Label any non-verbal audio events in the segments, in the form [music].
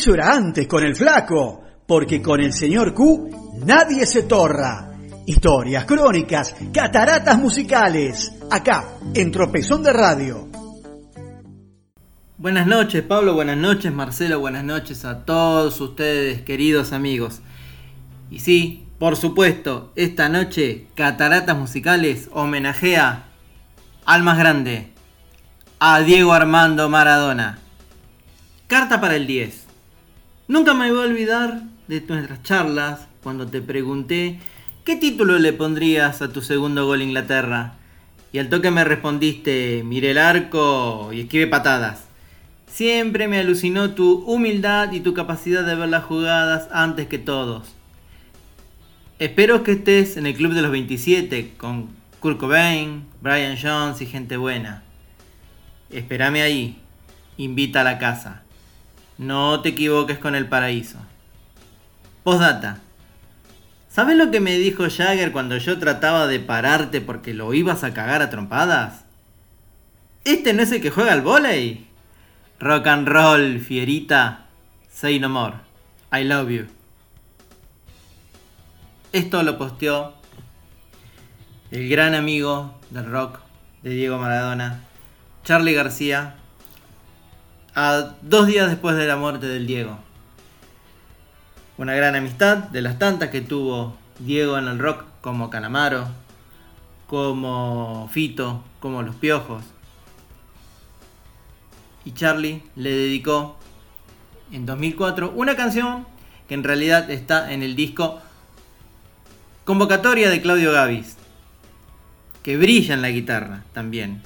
Eso era antes con el flaco, porque con el señor Q nadie se torra. Historias, crónicas, cataratas musicales, acá, en Tropezón de Radio. Buenas noches Pablo, buenas noches Marcelo, buenas noches a todos ustedes queridos amigos. Y sí, por supuesto, esta noche Cataratas Musicales homenajea al más grande, a Diego Armando Maradona. Carta para el 10. Nunca me voy a olvidar de nuestras charlas cuando te pregunté qué título le pondrías a tu segundo gol Inglaterra. Y al toque me respondiste, mire el arco y esquive patadas. Siempre me alucinó tu humildad y tu capacidad de ver las jugadas antes que todos. Espero que estés en el club de los 27 con Kurt Cobain, Brian Jones y gente buena. Espérame ahí. Invita a la casa. No te equivoques con el paraíso. Postdata. ¿Sabes lo que me dijo Jagger cuando yo trataba de pararte porque lo ibas a cagar a trompadas? ¿Este no es el que juega al volei? Rock and roll, fierita. Say no more. I love you. Esto lo posteó el gran amigo del rock de Diego Maradona, Charlie García, dos días después de la muerte del Diego. Una gran amistad de las tantas que tuvo Diego en el rock, como Canamaro, como Fito, como Los Piojos y Charlie le dedicó en 2004 una canción que en realidad está en el disco Convocatoria de Claudio Gavis, que brilla en la guitarra también.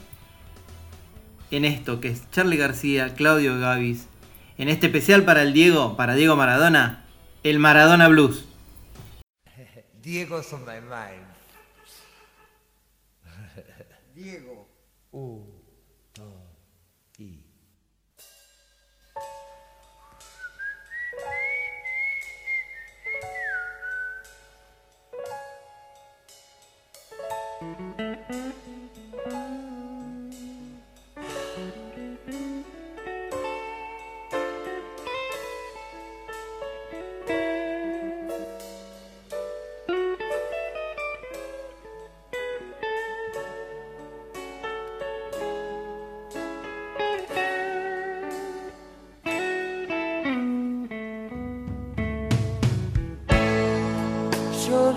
En esto que es Charlie García, Claudio Gavis, en este especial para el Diego, para Diego Maradona, el Maradona Blues. [laughs] Diego's on my mind. [laughs] Diego. Uh, dos, y.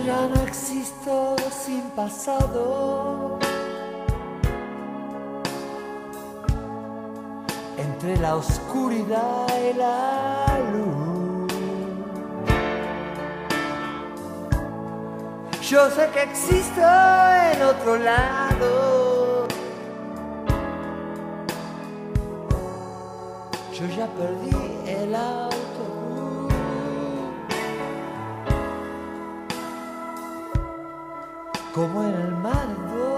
ya no existo sin pasado. Entre la oscuridad y la luz. Yo sé que existo en otro lado. Yo ya perdí el autobús. Como en el mar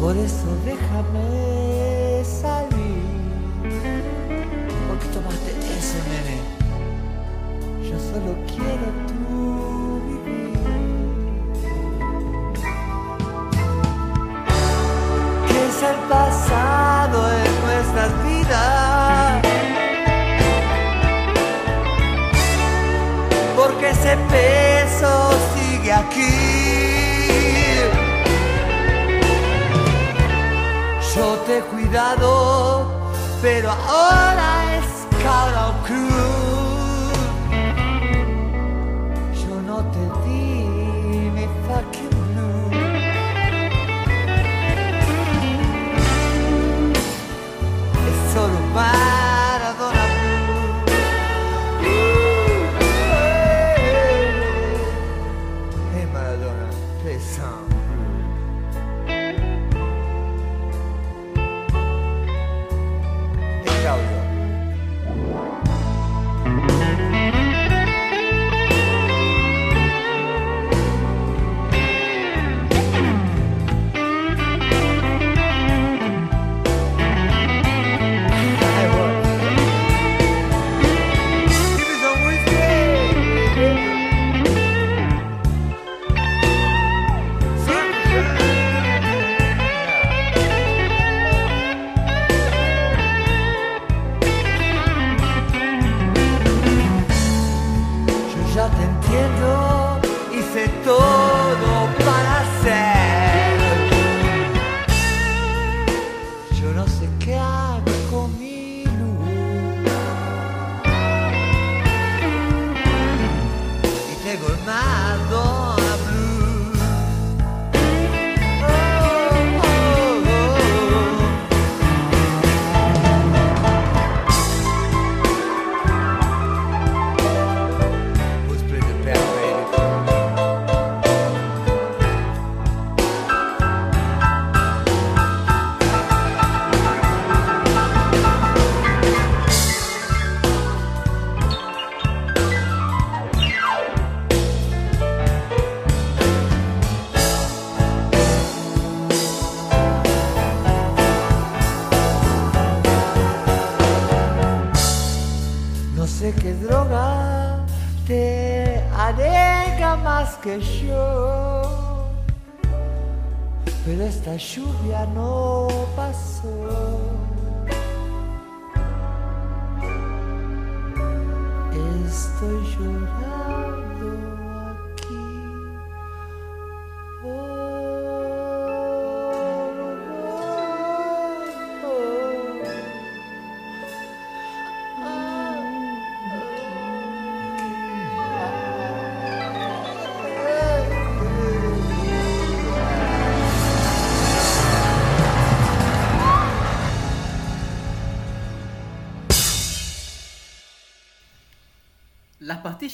Por eso déjame salir. ¿Por qué tomaste eso, nene? Yo solo quiero cuidado, pero ahora es cada cruz. Yo no te di mi fucking blue. Es solo Maradona que yo, pero esta lluvia no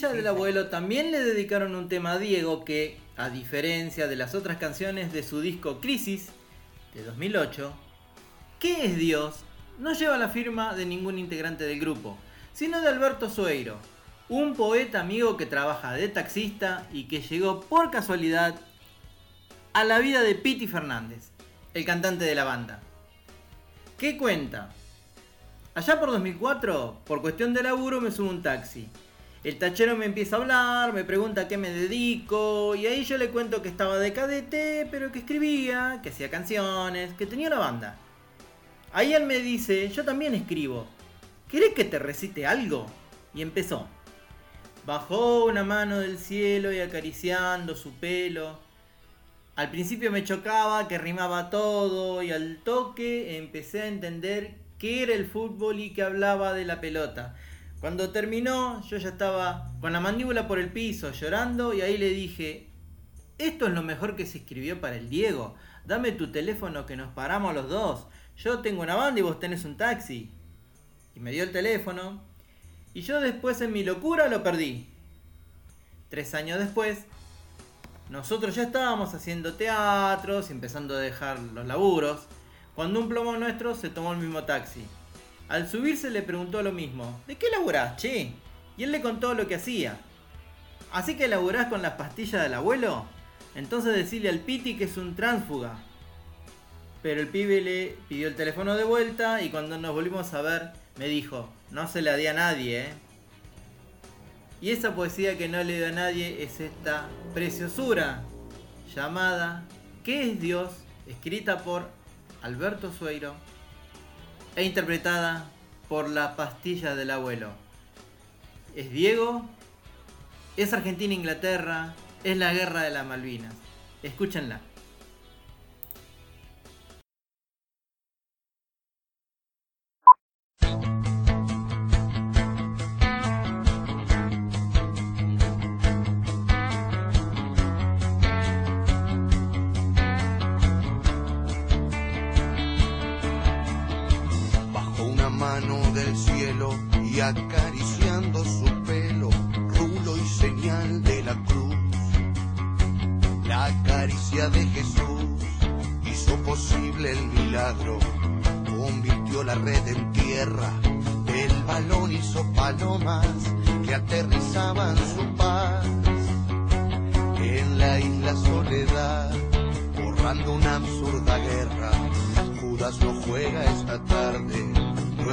del abuelo también le dedicaron un tema a Diego que, a diferencia de las otras canciones de su disco Crisis de 2008, ¿Qué es Dios? no lleva la firma de ningún integrante del grupo, sino de Alberto Sueiro, un poeta amigo que trabaja de taxista y que llegó por casualidad a la vida de Piti Fernández, el cantante de la banda. ¿Qué cuenta? Allá por 2004, por cuestión de laburo me subo un taxi el tachero me empieza a hablar, me pregunta a qué me dedico, y ahí yo le cuento que estaba de cadete, pero que escribía, que hacía canciones, que tenía una banda. Ahí él me dice, yo también escribo, ¿querés que te recite algo? Y empezó. Bajó una mano del cielo y acariciando su pelo. Al principio me chocaba que rimaba todo y al toque empecé a entender qué era el fútbol y que hablaba de la pelota. Cuando terminó, yo ya estaba con la mandíbula por el piso, llorando, y ahí le dije, esto es lo mejor que se escribió para el Diego. Dame tu teléfono que nos paramos los dos. Yo tengo una banda y vos tenés un taxi. Y me dio el teléfono. Y yo después en mi locura lo perdí. Tres años después, nosotros ya estábamos haciendo teatros y empezando a dejar los laburos, cuando un plomo nuestro se tomó el mismo taxi. Al subirse le preguntó lo mismo, ¿de qué laburás, che? Y él le contó lo que hacía. ¿Así que laburás con las pastillas del abuelo? Entonces decirle al Piti que es un tránsfuga. Pero el pibe le pidió el teléfono de vuelta y cuando nos volvimos a ver me dijo, no se le di a nadie, ¿eh? Y esa poesía que no le dio a nadie es esta preciosura llamada ¿Qué es Dios? escrita por Alberto Sueiro e interpretada por la pastilla del abuelo. Es Diego, es Argentina-Inglaterra, es la guerra de las Malvinas. Escúchenla. Acariciando su pelo, rulo y señal de la cruz. La caricia de Jesús hizo posible el milagro, convirtió la red en tierra, el balón hizo palomas que aterrizaban su paz. En la isla soledad, borrando una absurda guerra, Judas no juega esta tarde, lo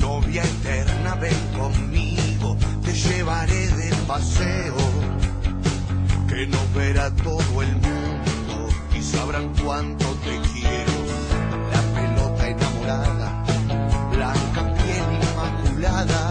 novia eterna, ven conmigo, te llevaré de paseo, que no verá todo el mundo y sabrán cuánto te quiero. La pelota enamorada, blanca piel inmaculada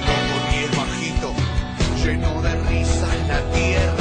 el hongo y el bajito, lleno de risas la tierra.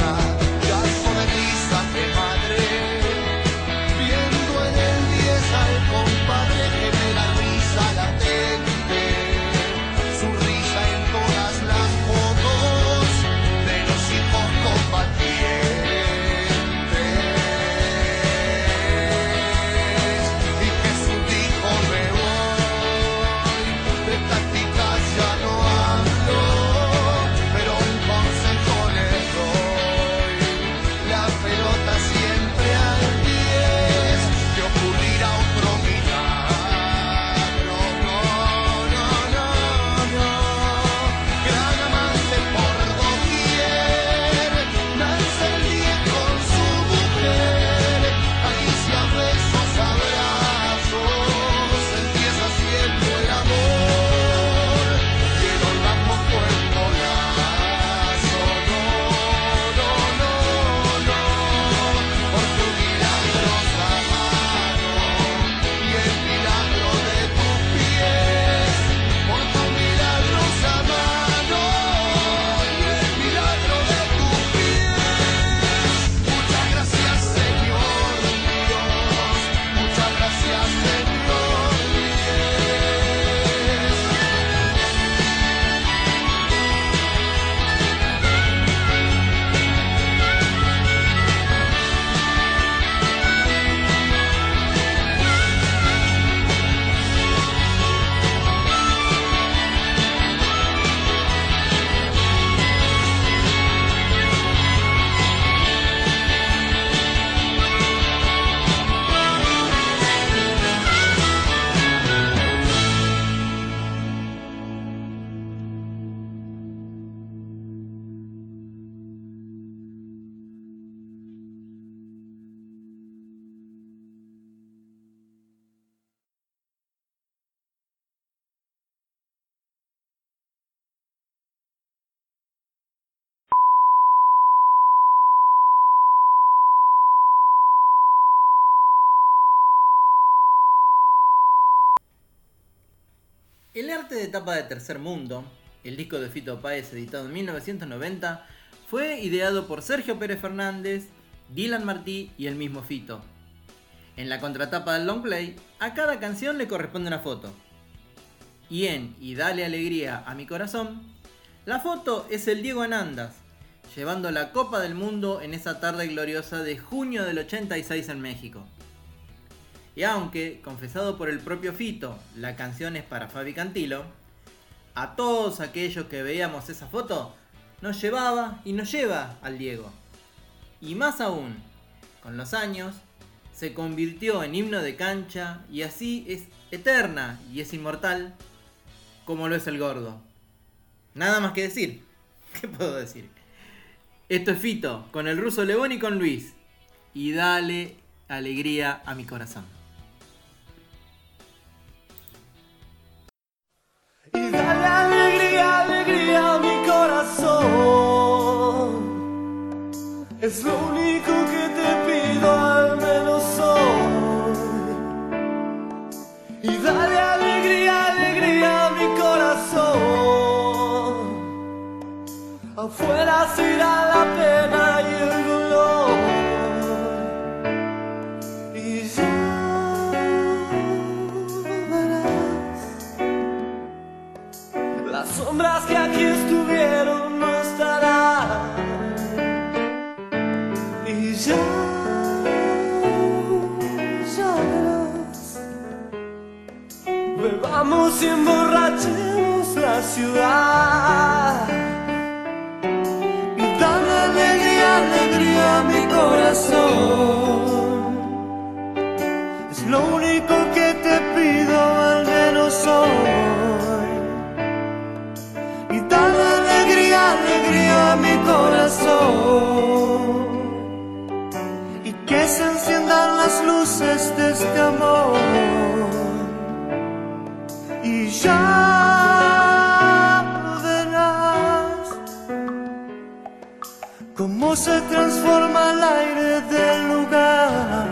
de etapa de Tercer Mundo, el disco de Fito Páez editado en 1990, fue ideado por Sergio Pérez Fernández, Dylan Martí y el mismo Fito. En la contratapa del long play, a cada canción le corresponde una foto. Y en Y dale alegría a mi corazón, la foto es el Diego Anandas, llevando la Copa del Mundo en esa tarde gloriosa de junio del 86 en México. Y aunque, confesado por el propio Fito, la canción es para Fabi Cantilo, a todos aquellos que veíamos esa foto, nos llevaba y nos lleva al Diego. Y más aún, con los años, se convirtió en himno de cancha y así es eterna y es inmortal como lo es el gordo. Nada más que decir. [laughs] ¿Qué puedo decir? Esto es Fito, con el ruso León y con Luis. Y dale alegría a mi corazón. Y dale alegría, alegría a mi corazón. Es lo único que te pido, al menos hoy. Y dale alegría, alegría a mi corazón. Afuera se irá la pena Bebamos y emborrachemos la ciudad. Dame alegría, alegría a mi corazón. Es lo único que te pido, al menos hoy. Y dale alegría, alegría a mi corazón. Y que se enciendan las luces de este amor. Ya verás cómo se transforma el aire del lugar.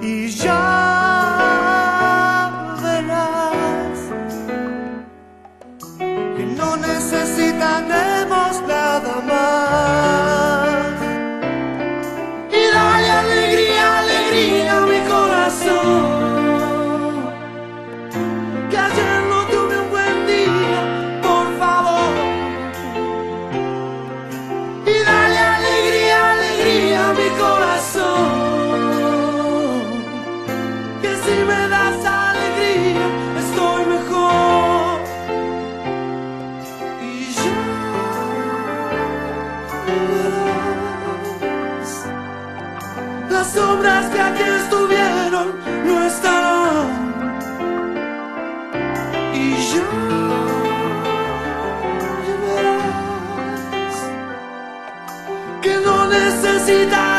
Y ya las sombras que aquí estuvieron no estarán. Y ya verás que no necesitaremos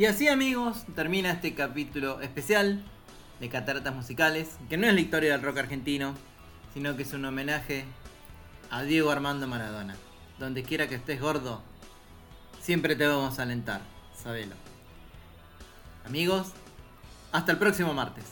Y así amigos, termina este capítulo especial de Cataratas Musicales, que no es la historia del rock argentino, sino que es un homenaje a Diego Armando Maradona. Donde quiera que estés gordo, siempre te vamos a alentar, sabelo. Amigos, hasta el próximo martes.